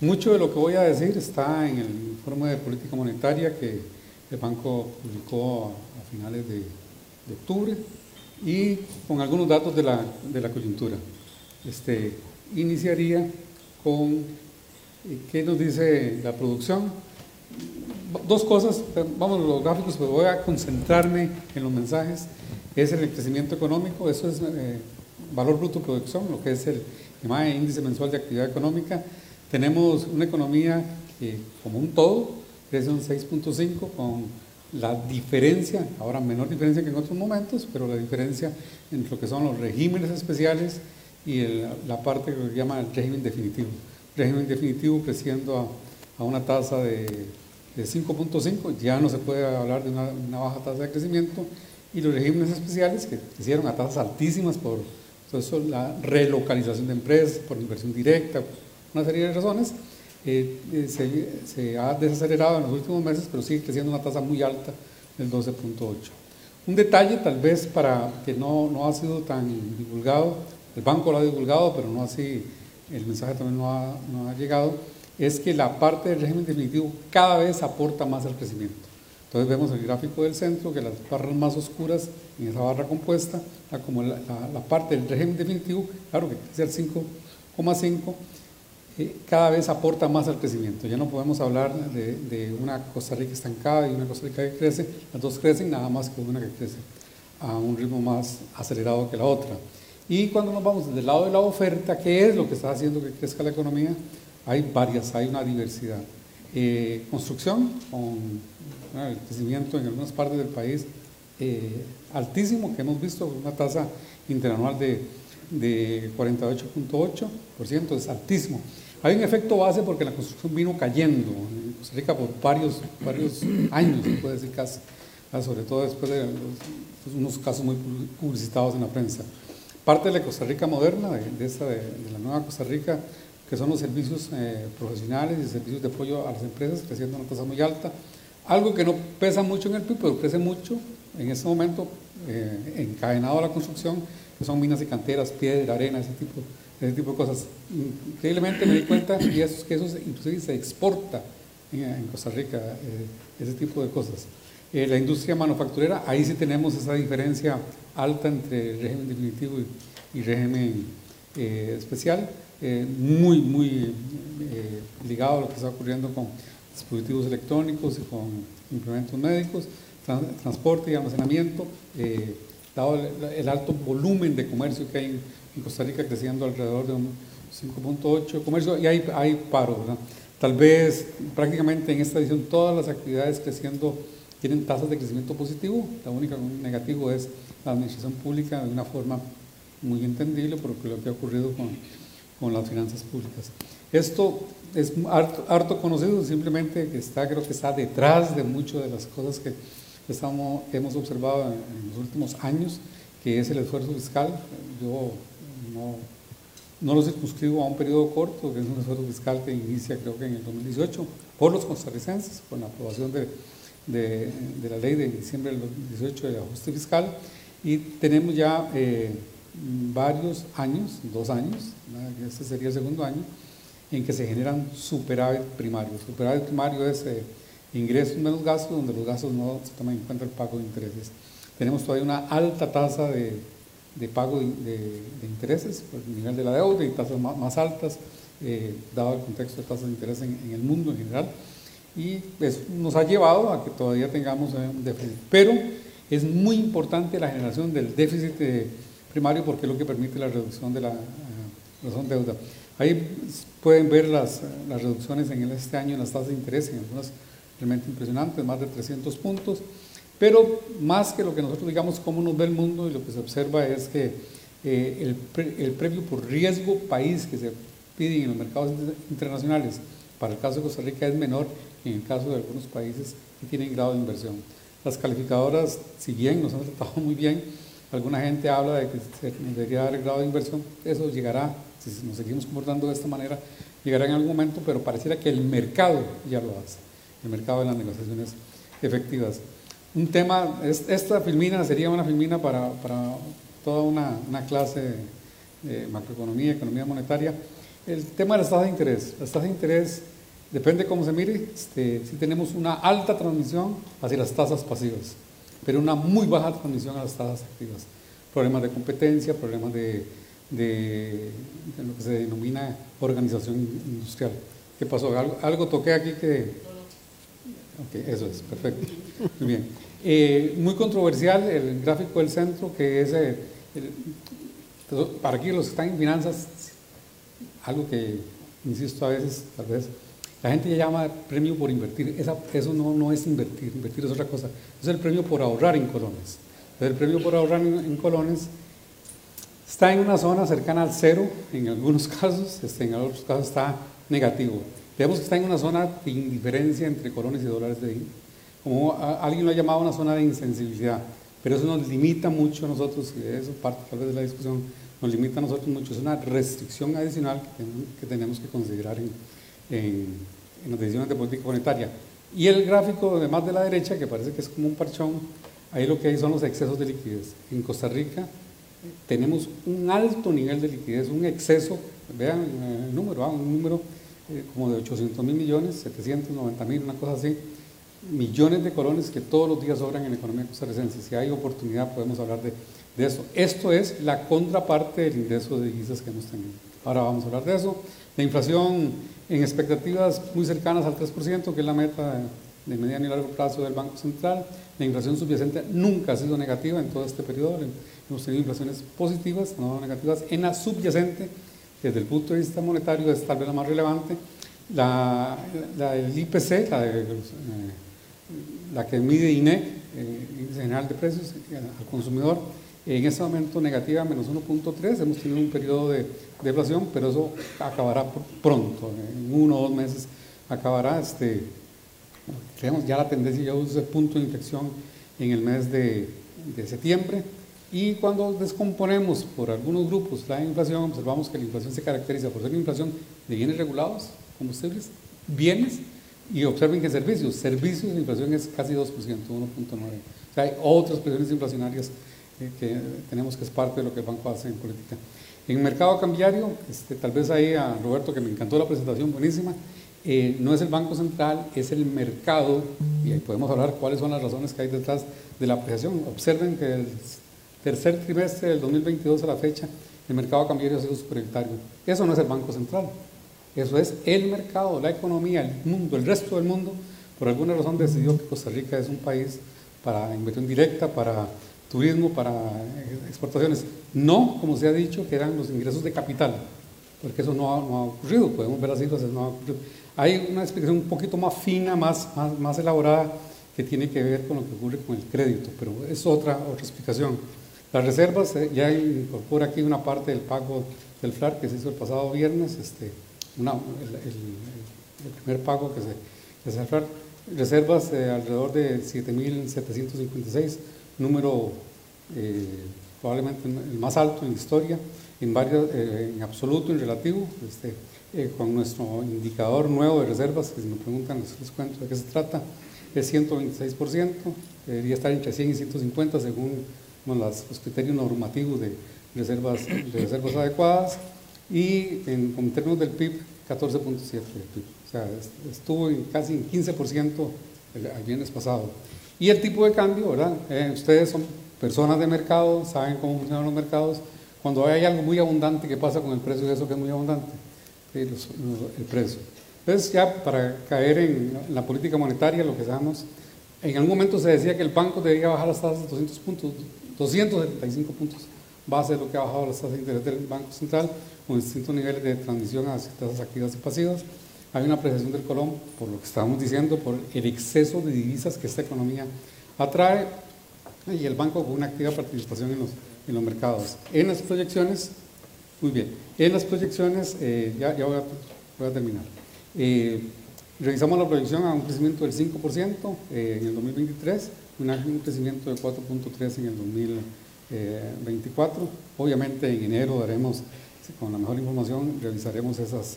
Mucho de lo que voy a decir está en el informe de política monetaria que el banco publicó a, finales de, octubre y con algunos datos de la, de la coyuntura. Este, iniciaría con eh, qué nos dice la producción. Dos cosas, vamos a los gráficos, pero voy a concentrarme en los mensajes. Es el crecimiento económico, eso es eh, valor bruto producción, lo que es el índice mensual de actividad económica. Tenemos una economía que, como un todo, crece un 6.5 con la diferencia, ahora menor diferencia que en otros momentos, pero la diferencia entre lo que son los regímenes especiales y la parte que se llama el régimen definitivo. régimen definitivo creciendo a, una tasa de, 5.5, ya no se puede hablar de una, baja tasa de crecimiento, y los regímenes especiales que crecieron a tasas altísimas por eso, la relocalización de empresas, por inversión directa, una serie de razones, eh, eh, se, se, ha desacelerado en los últimos meses, pero sigue creciendo una tasa muy alta del 12.8. Un detalle tal vez para que no, no ha sido tan divulgado, el banco lo ha divulgado, pero no así, el mensaje también no ha, no ha llegado, es que la parte del régimen definitivo cada vez aporta más al crecimiento. Entonces vemos el gráfico del centro, que las barras más oscuras en esa barra compuesta, como la, la, parte del régimen definitivo, claro que es el 5,5, cada vez aporta más al crecimiento. Ya no podemos hablar de, una Costa Rica estancada y una Costa Rica que crece, las dos crecen nada más que una que crece a un ritmo más acelerado que la otra. Y cuando nos vamos desde el lado de la oferta, ¿qué es lo que está haciendo que crezca la economía? Hay varias, hay una diversidad. Eh, construcción, con el crecimiento en algunas partes del país eh, altísimo, que hemos visto una tasa interanual de, de 48.8%, es altísimo. Hay un efecto base porque la construcción vino cayendo en Costa Rica por varios, varios años, se puede decir casi, ah, sobre todo después de unos casos muy publicitados en la prensa. Parte de la Costa Rica moderna, de, esta, de, la nueva Costa Rica, que son los servicios eh, profesionales y servicios de apoyo a las empresas, creciendo una tasa muy alta. Algo que no pesa mucho en el PIB, pero crece mucho en este momento, eh, encadenado a la construcción, que son minas y canteras, piedra, arena, ese tipo de ese tipo de cosas. Increíblemente me di cuenta y eso, que eso inclusive se exporta en, Costa Rica, eh, ese tipo de cosas. Eh, la industria manufacturera, ahí sí tenemos esa diferencia alta entre régimen definitivo y, régimen eh, especial, muy, muy ligado a lo que está ocurriendo con dispositivos electrónicos y con implementos médicos, transporte y almacenamiento, dado el, alto volumen de comercio que hay en en Costa Rica creciendo alrededor de un 5.8 comercio y hay, hay paro, ¿verdad? Tal vez prácticamente en esta edición todas las actividades creciendo tienen tasas de crecimiento positivo, la única negativo es la administración pública de una forma muy entendible por lo que ha ocurrido con, con las finanzas públicas. Esto es harto, conocido, simplemente que está, creo que está detrás de muchas de las cosas que estamos, hemos observado en, los últimos años, que es el esfuerzo fiscal. Yo no, no lo circunscribo a un periodo corto, que es un esfuerzo fiscal que inicia creo que en el 2018 por los costarricenses, con la aprobación de, de, la ley de diciembre del 2018 de ajuste fiscal, y tenemos ya eh, varios años, dos años, este sería el segundo año, en que se generan superávit primarios. Superávit primario es eh, ingresos menos gastos, donde los gastos no se toman en cuenta el pago de intereses. Tenemos todavía una alta tasa de de pago de, intereses por el nivel de la deuda y tasas más, altas, eh, dado el contexto de tasas de interés en, el mundo en general. Y eso nos ha llevado a que todavía tengamos eh, un déficit. Pero es muy importante la generación del déficit eh, primario porque es lo que permite la reducción de la razón deuda. Ahí pueden ver las, las reducciones en este año en las tasas de interés, en algunas realmente impresionantes, más de 300 puntos. Pero más que lo que nosotros digamos cómo nos ve el mundo y lo que se observa es que eh, el, el, premio por riesgo país que se pide en los mercados internacionales para el caso de Costa Rica es menor que en el caso de algunos países que tienen grado de inversión. Las calificadoras, si bien nos han tratado muy bien, alguna gente habla de que se debería dar el grado de inversión, eso llegará, si nos seguimos comportando de esta manera, llegará en algún momento, pero pareciera que el mercado ya lo hace, el mercado de las negociaciones efectivas un tema, esta filmina sería una filmina para, para toda una, una, clase de macroeconomía, economía monetaria. el tema de las tasas de interés. Las tasas de interés, depende cómo se mire, este, si tenemos una alta transmisión hacia las tasas pasivas, pero una muy baja transmisión a las tasas activas. Problemas de competencia, problemas de, de, lo que se denomina organización industrial. ¿Qué pasó? Algo, toqué aquí que... Ok, eso es, perfecto. Muy bien. Eh, muy controversial el gráfico del centro, que es, eh, para aquí los que están en finanzas, algo que, insisto a veces, tal vez, la gente llama premio por invertir. eso no, no es invertir, invertir es otra cosa. Es el premio por ahorrar en colones. el premio por ahorrar en, colones está en una zona cercana al cero, en algunos casos, este, en otros casos está negativo. Vemos que está en una zona de indiferencia entre colones y dólares de como alguien lo ha llamado una zona de insensibilidad, pero eso nos limita mucho a nosotros, y eso parte tal vez de la discusión, nos limita a nosotros mucho, es una restricción adicional que, tenemos que considerar en, en, las decisiones de política monetaria. Y el gráfico, además de la derecha, que parece que es como un parchón, ahí lo que hay son los excesos de liquidez. En Costa Rica tenemos un alto nivel de liquidez, un exceso, vean el número, ah, un número eh, como de 800 mil millones, 790 mil, una cosa así, millones de colones que todos los días sobran en la economía costarricense. Si hay oportunidad podemos hablar de, de eso. Esto es la contraparte del ingreso de divisas que hemos tenido. Ahora vamos a hablar de eso. La inflación en expectativas muy cercanas al 3%, que es la meta de mediano y largo plazo del Banco Central. La inflación subyacente nunca ha sido negativa en todo este periodo. Hemos tenido inflaciones positivas, no negativas. En la subyacente, desde el punto de vista monetario, es tal vez la más relevante. La, IPC, la, de, eh, la que mide INEC, eh, Índice General de Precios eh, al Consumidor, en este momento negativa menos 1.3, hemos tenido un periodo de deflación, pero eso acabará pronto, en uno o dos meses acabará. Este, creemos ya la tendencia ya el punto de inflexión en el mes de, de septiembre. Y cuando descomponemos por algunos grupos la inflación, observamos que la inflación se caracteriza por ser inflación de bienes regulados, combustibles, bienes y observen que servicios, servicios de inflación es casi 2%, 1.9%. O sea, hay otras presiones inflacionarias eh, que tenemos que es parte de lo que el banco hace en política. En mercado cambiario, este, tal vez ahí a Roberto, que me encantó la presentación, buenísima, eh, no es el Banco Central, es el mercado, y ahí podemos hablar cuáles son las razones que hay detrás de la apreciación. Observen que el tercer trimestre del 2022 a la fecha, el mercado cambiario ha sido superioritario. Eso no es el Banco Central, eso es el mercado, la economía, el mundo, el resto del mundo, por alguna razón decidió que Costa Rica es un país para inversión directa, para turismo, para exportaciones. No, como se ha dicho, que eran los ingresos de capital, porque eso no ha, ocurrido, podemos ver las cifras, no ha ocurrido. Hay una explicación un poquito más fina, más, más, elaborada, que tiene que ver con lo que ocurre con el crédito, pero es otra, otra explicación. Las reservas, eh, ya incorpora aquí una parte del pago del FLAR que se hizo el pasado viernes, este, el, primer pago que se, que se reservas de alrededor de 7.756, número eh, probablemente el más alto en historia, en, varios, eh, en absoluto, en relativo, este, eh, con nuestro indicador nuevo de reservas, que si me preguntan les, cuento de qué se trata, es 126%, debería estar entre 100 y 150 según los criterios normativos de reservas, de reservas adecuadas y en, términos del PIB, 14.7 del PIB. O sea, estuvo en casi en 15% el, viernes pasado. Y el tipo de cambio, ¿verdad? Eh, ustedes son personas de mercado, saben cómo funcionan los mercados. Cuando hay algo muy abundante, ¿qué pasa con el precio de eso que es muy abundante? el precio. Entonces, ya para caer en la política monetaria, lo que sabemos, en algún momento se decía que el banco debía bajar las tasas 200 puntos, 275 puntos base de lo que ha bajado las tasas de interés del Banco Central con distintos niveles de transmisión a tasas activas y pasivas. Hay una apreciación del colón, por lo que estábamos diciendo, por el exceso de divisas que esta economía atrae y el banco con una activa participación en los, en los mercados. En las proyecciones, muy bien, en las proyecciones, eh, ya, ya voy, a, terminar. Eh, revisamos la proyección a un crecimiento del 5% eh, en el 2023, un crecimiento de 4.3% en el 2024. Obviamente en enero daremos con la mejor información realizaremos esas,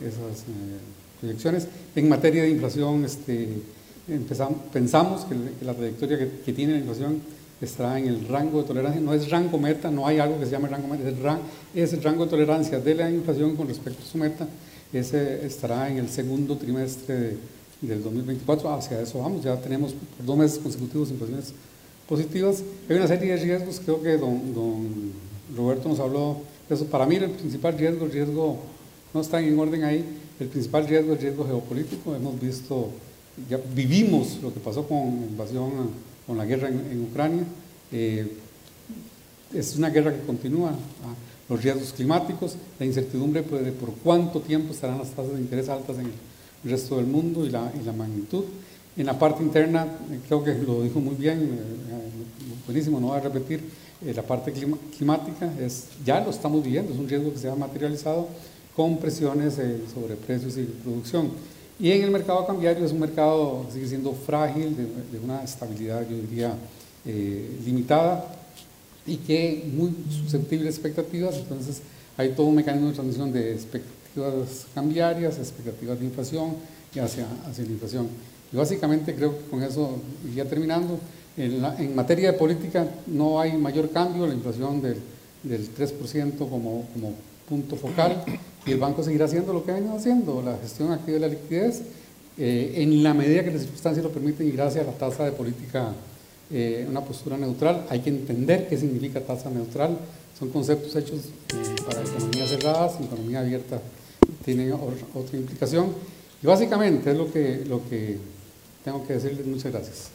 esas eh, proyecciones. En materia de inflación, este, empezamos, pensamos que, la trayectoria que, tiene la inflación estará en el rango de tolerancia, no es rango meta, no hay algo que se llame rango meta, es el, es el rango de tolerancia de la inflación con respecto a su meta, ese estará en el segundo trimestre del 2024, hacia eso vamos, ya tenemos por dos meses consecutivos inflaciones positivas. Hay una serie de riesgos, creo que don, don Roberto nos habló de eso. Para mí el principal riesgo, el riesgo no está en orden ahí, el principal riesgo es el riesgo geopolítico, hemos visto, ya vivimos lo que pasó con la invasión, con la guerra en, Ucrania, eh, es una guerra que continúa, ¿ah? los riesgos climáticos, la incertidumbre de por cuánto tiempo estarán las tasas de interés altas en el resto del mundo y la, y la magnitud. En la parte interna, eh, creo que lo dijo muy bien, eh, buenísimo, no voy a repetir, la parte climática es, ya lo estamos viendo, es un riesgo que se ha materializado con presiones eh, sobre precios y producción. Y en el mercado cambiario es un mercado sigue siendo frágil, de, una estabilidad, yo diría, eh, limitada y que muy susceptible a expectativas. Entonces, hay todo un mecanismo de transmisión de expectativas cambiarias, expectativas de inflación y hacia, hacia la inflación. Y básicamente creo que con eso, ya terminando, en, en materia de política no hay mayor cambio, la inflación del, del 3% como, como punto focal y el banco seguirá haciendo lo que ha venido haciendo, la gestión activa de la liquidez, eh, en la medida que las circunstancias lo permiten y gracias a la tasa de política, eh, una postura neutral. Hay que entender qué significa tasa neutral. Son conceptos hechos eh, para economías cerradas, economía abierta tiene otra implicación. Y básicamente es lo que, lo que tengo que decirles. Muchas gracias.